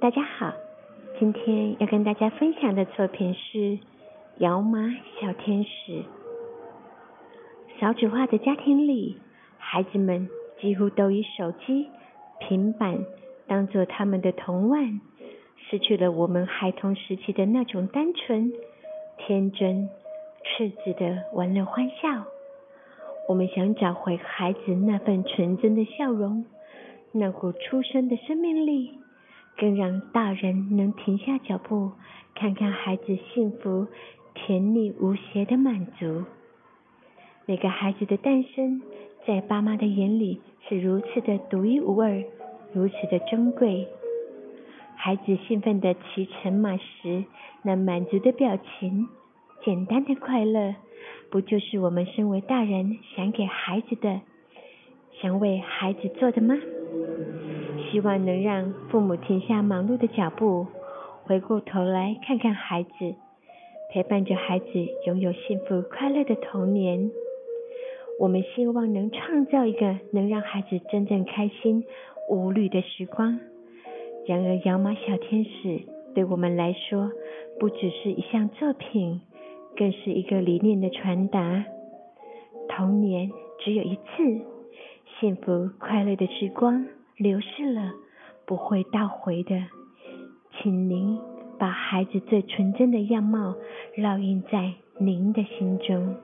大家好，今天要跟大家分享的作品是《摇马小天使》。少子化的家庭里，孩子们几乎都以手机、平板当做他们的童玩，失去了我们孩童时期的那种单纯、天真、赤子的玩乐欢笑。我们想找回孩子那份纯真的笑容，那股出生的生命力。更让大人能停下脚步，看看孩子幸福、甜蜜无邪的满足。每个孩子的诞生，在爸妈的眼里是如此的独一无二，如此的珍贵。孩子兴奋的骑乘马时，那满足的表情，简单的快乐，不就是我们身为大人想给孩子的，想为孩子做的吗？希望能让父母停下忙碌的脚步，回过头来看看孩子，陪伴着孩子拥有幸福快乐的童年。我们希望能创造一个能让孩子真正开心、无虑的时光。然而，摇马小天使对我们来说，不只是一项作品，更是一个理念的传达。童年只有一次，幸福快乐的时光。流逝了，不会倒回的。请您把孩子最纯真的样貌烙印在您的心中。